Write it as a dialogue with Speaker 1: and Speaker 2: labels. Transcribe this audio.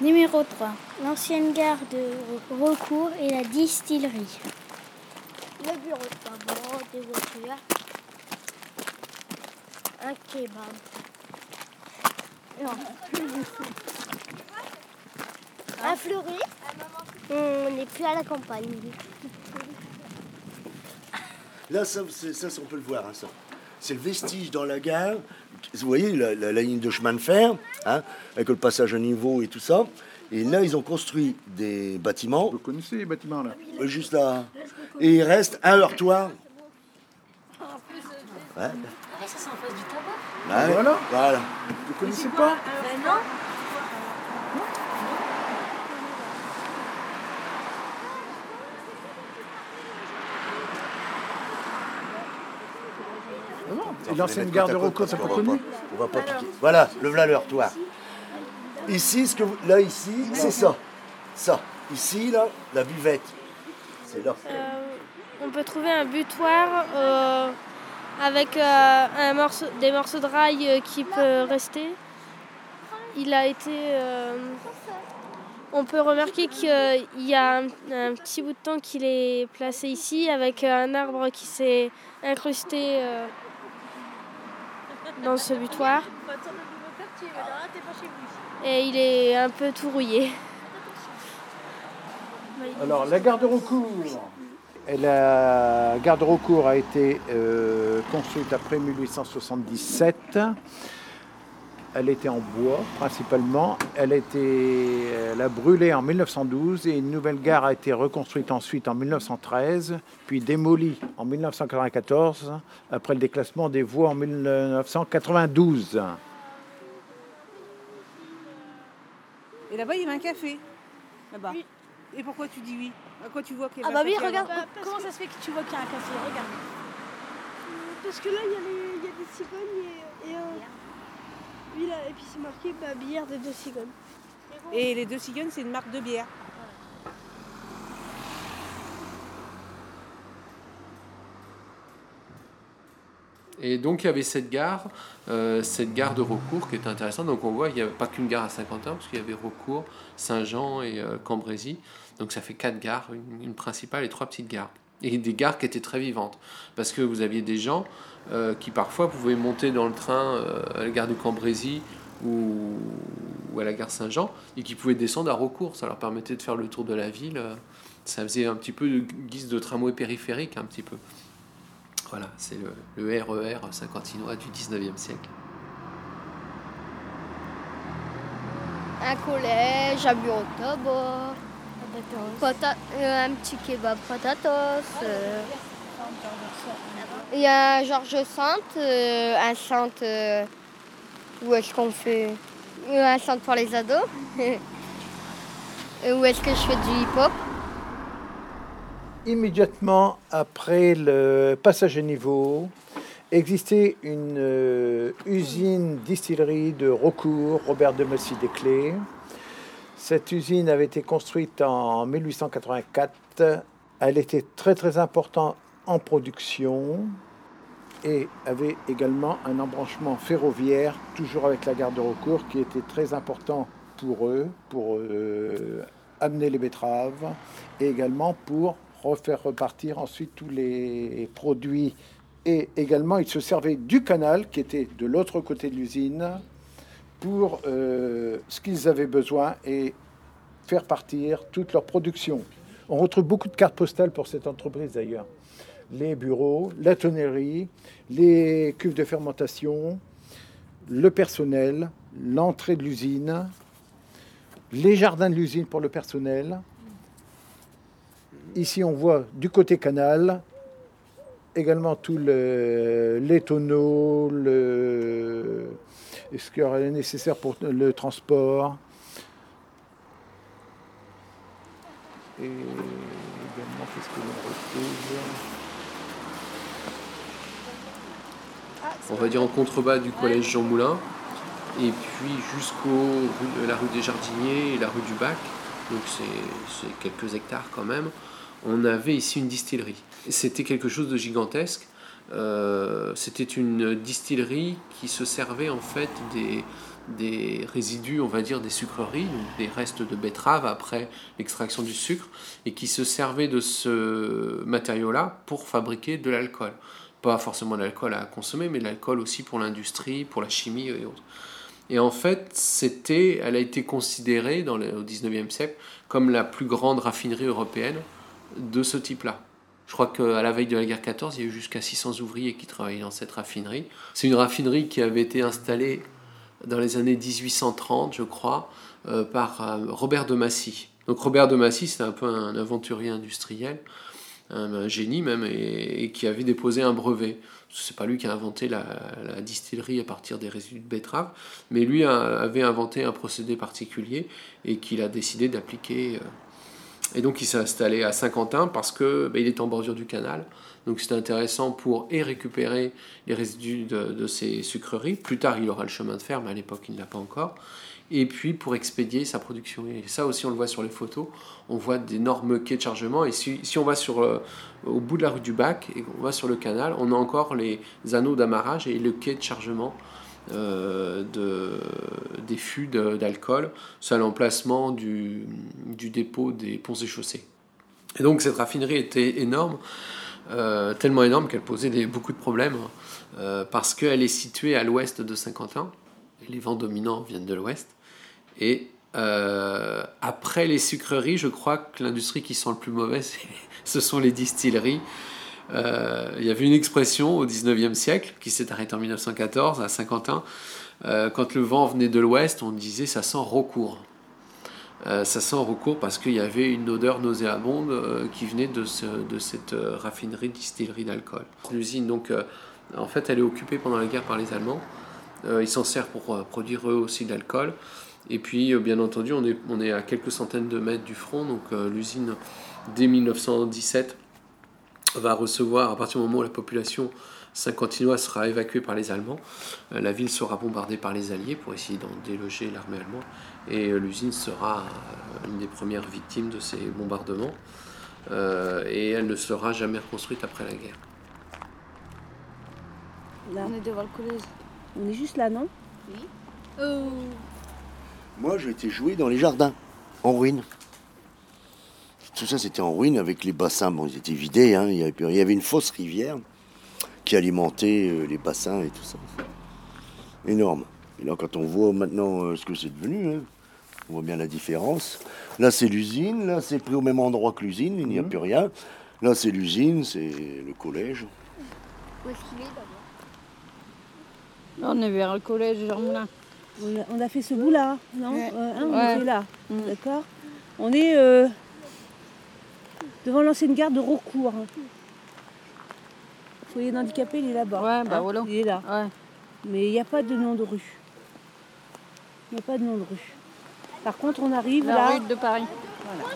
Speaker 1: Numéro 3. L'ancienne gare de recours et la distillerie.
Speaker 2: Le bureau de tabac, des voitures. Un kebab. Non. Un fleuri. On n'est plus à la campagne.
Speaker 3: Là, ça, ça, on peut le voir. hein, ça. C'est le vestige dans la gare. Vous voyez la, la- la ligne de chemin de fer, avec le passage à niveau et tout ça. Et là, ils ont construit des bâtiments,
Speaker 4: Vous connaissez les bâtiments là
Speaker 3: euh, juste là. Et il reste un heurtoir. Ouais.
Speaker 5: Ah, ça, c'est en face du tabac.
Speaker 3: Ouais,
Speaker 4: Voilà.
Speaker 3: Voilà.
Speaker 4: Vous connaissez pas
Speaker 5: Ben non.
Speaker 4: Et l'ancienne gare de Rocco, t'as pas
Speaker 3: On va
Speaker 4: connu
Speaker 3: On va pas piquer. Voilà, le voilà le heurtoir. Ici, ce que vous- là, ici, c'est ça. Ça. Ici, là, la buvette. C'est là.
Speaker 6: On peut trouver un butoir euh, avec euh, un morceau, des morceaux de rail euh, qui peut rester. Il a été. euh, on peut remarquer qu'il y a un, un petit bout de temps qu'il est placé ici avec un arbre qui s'est incrusté euh, dans ce butoir. Et il est un peu tout rouillé.
Speaker 4: Alors, la gare de recours. La gare de recours a été euh, construite après 1877. Elle était en bois principalement. Elle a, été, elle a brûlé en 1912 et une nouvelle gare a été reconstruite ensuite en 1913, puis démolie en 1994 après le déclassement des voies en 1992.
Speaker 7: Là-bas, il y avait un café. Là-bas. Et pourquoi tu dis oui? À quoi tu vois qu'il y
Speaker 2: Ah bah
Speaker 7: un
Speaker 2: oui,
Speaker 7: café
Speaker 2: regarde.
Speaker 7: avant
Speaker 2: Comment ça se fait que tu vois qu'il y a un café? Regarde.
Speaker 8: Parce que là, il y, a les- il y a des cigognes et, et, euh, oui, là, et puis c'est marqué bah, bière des deux cigognes.
Speaker 7: Et les deux cigognes, c'est une marque de bière.
Speaker 9: Et donc il y avait cette gare, euh, cette gare de recours qui était intéressante. Donc on voit il n'y avait pas qu'une gare à Saint-Quentin, parce qu'il y avait recours, Saint-Jean et euh, Cambrésis. Donc ça fait quatre gares, une, principale et trois petites gares. Et des gares qui étaient très vivantes, parce que vous aviez des gens euh, qui parfois pouvaient monter dans le train euh, à la gare du Cambrésis ou, ou à la gare Saint-Jean, et qui pouvaient descendre à recours. Ça leur permettait de faire le tour de la ville. Ça faisait un petit peu de guise de tramway périphérique, un petit peu. Voilà, c'est le, le RER saint-quentinois du 19e siècle.
Speaker 2: Un collège, un bureau de tabac. pata- euh, un petit kebab patatos. euh. Il y a un Georges Sainte, euh, un centre euh, où est-ce qu'on fait un centre pour les ados. Où est-ce que je fais du hip-hop?
Speaker 4: Immédiatement après le passage à niveau, existait une euh, usine distillerie de recours, Robert de Messy des Clés. Cette usine avait été construite en 1884. Elle était très très importante en production et avait également un embranchement ferroviaire, toujours avec la gare de recours, qui était très important pour eux, pour euh, amener les betteraves et également pour refaire repartir ensuite tous les produits. Et également, ils se servaient du canal qui était de l'autre côté de l'usine pour euh, ce qu'ils avaient besoin et faire partir toute leur production. On retrouve beaucoup de cartes postales pour cette entreprise d'ailleurs. Les bureaux, la tonnerie, les cuves de fermentation, le personnel, l'entrée de l'usine, les jardins de l'usine pour le personnel. Ici, on voit du côté canal également tous le- les tonneaux, ce qui est nécessaire pour le transport?
Speaker 9: On va dire en contrebas du collège Jean Moulin, et puis jusqu'au la rue des Jardiniers et la rue du Bac, donc c'est quelques hectares quand même, on avait ici une distillerie. C'était quelque chose de gigantesque. euh, c'était une distillerie qui se servait en fait des, résidus, on va dire, des sucreries, donc des restes de betterave après l'extraction du sucre, et qui se servait de ce matériau-là pour fabriquer de l'alcool. Pas forcément de l'alcool à consommer, mais de l'alcool aussi pour l'industrie, pour la chimie et autres. Et en fait, elle a été considérée dans le, au 19e siècle comme la plus grande raffinerie européenne de ce type-là. Je crois qu'à la veille de la guerre 14, il y a eu jusqu'à 600 ouvriers qui travaillaient dans cette raffinerie. C'est une raffinerie qui avait été installée dans les années 1830, je crois, euh, par euh, Robert de Massy. Donc Robert de Massy, c'était un peu un aventurier industriel, un, génie même, et, qui avait déposé un brevet. C'est pas lui qui a inventé la, distillerie à partir des résidus de betterave, mais lui avait inventé un procédé particulier et qu'il a décidé d'appliquer. Euh, et donc il s'est installé à Saint-Quentin parce que ben, il est en bordure du canal. Donc c'était intéressant pour et récupérer les résidus de, ces sucreries. Plus tard, il aura le chemin de fer, mais à l'époque, il ne l'a pas encore. Et puis pour expédier sa production. Et ça aussi, on le voit sur les photos. On voit d'énormes quais de chargement. Et si, on va sur, euh, au bout de la rue du Bac et on va sur le canal, on a encore les anneaux d'amarrage et le quai de chargement euh, de, des fûts d'alcool. C'est à l'emplacement du, dépôt des ponts et chaussées. Et donc cette raffinerie était énorme. Euh, tellement énorme qu'elle posait beaucoup de problèmes euh, parce qu'elle est située à l'ouest de Saint-Quentin. Les vents dominants viennent de l'ouest. Et après les sucreries, je crois que l'industrie qui sent le plus mauvais, ce sont les distilleries. Euh, il y avait une expression au 19e siècle qui s'est arrêtée en 1914 à Saint-Quentin. Euh, quand le vent venait de l'ouest, on disait ça sent recours. Euh, ça sent recours parce qu'il y avait une odeur nauséabonde euh, qui venait de, ce, de cette raffinerie distillerie d'alcool. L'usine, donc, en fait, elle est occupée pendant la guerre par les Allemands. ils s'en servent pour produire eux aussi de l'alcool. Et puis, bien entendu, on est, on est à quelques centaines de mètres du front. Donc, l'usine, dès 1917, va recevoir, à partir du moment où la population saint-quentinoise sera évacuée par les Allemands, la ville sera bombardée par les Alliés pour essayer d'en déloger l'armée allemande et l'usine sera une des premières victimes de ces bombardements euh, et elle ne sera jamais reconstruite après la guerre.
Speaker 8: Là.
Speaker 5: On est devant le collège.
Speaker 8: On est juste là, non?
Speaker 5: Oui. Oh.
Speaker 3: Moi, j'ai été joué dans les jardins, en ruine. Tout ça, c'était en ruine avec les bassins. Bon, ils étaient vidés. Hein. Il, y avait, il, y avait, une fausse rivière qui alimentait euh, les bassins et tout ça. Énorme. Et là, quand on voit maintenant euh, ce que c'est devenu, hein, on voit bien la différence. Là, c'est l'usine. Là, c'est pris au même endroit que l'usine. Il n'y a mmh. plus rien. Là, c'est l'usine, c'est le collège.
Speaker 2: Où est-ce qu'il est d'abord
Speaker 5: Là, on est vers le collège Jean Moulin.
Speaker 8: On a fait ce bout-là, non
Speaker 5: ouais.
Speaker 8: euh, hein, On ouais. était là, mmh. d'accord On est euh, devant l'ancienne gare de Rocourt. Le foyer d'handicapé, il est là-bas.
Speaker 5: Ouais, bah hein voilà.
Speaker 8: Il est là.
Speaker 5: Ouais.
Speaker 8: Mais il n'y a pas de nom de rue. Il n'y a pas de nom de rue. Par contre, on arrive
Speaker 5: La
Speaker 8: là.
Speaker 5: rue de Paris.
Speaker 8: Voilà.